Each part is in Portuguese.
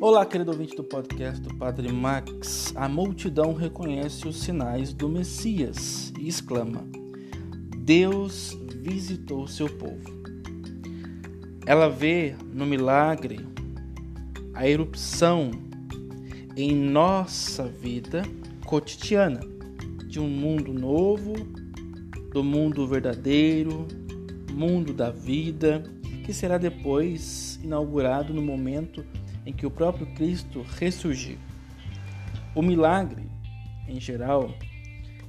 Olá, querido ouvinte do podcast do Padre Max. A multidão reconhece os sinais do Messias e exclama: Deus visitou seu povo. Ela vê no milagre a erupção em nossa vida cotidiana de um mundo novo, do mundo verdadeiro, mundo da vida, que será depois inaugurado no momento em que o próprio Cristo ressurgiu. O milagre, em geral,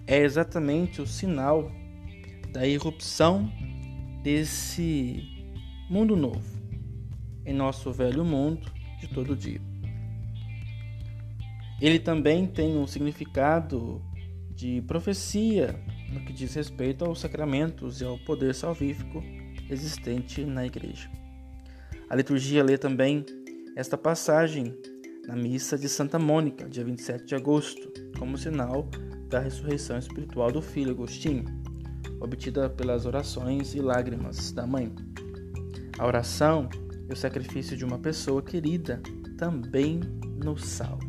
é exatamente o sinal da irrupção desse mundo novo em nosso velho mundo de todo dia. Ele também tem um significado de profecia no que diz respeito aos sacramentos e ao poder salvífico existente na igreja. A liturgia lê também esta passagem na missa de Santa Mônica, dia 27 de agosto, como sinal da ressurreição espiritual do filho Agostinho, obtida pelas orações e lágrimas da mãe. A oração e o sacrifício de uma pessoa querida também nos salva.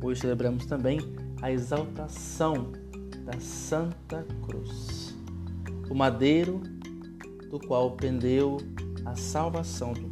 Hoje celebramos também a exaltação da Santa Cruz, o madeiro do qual pendeu a salvação do.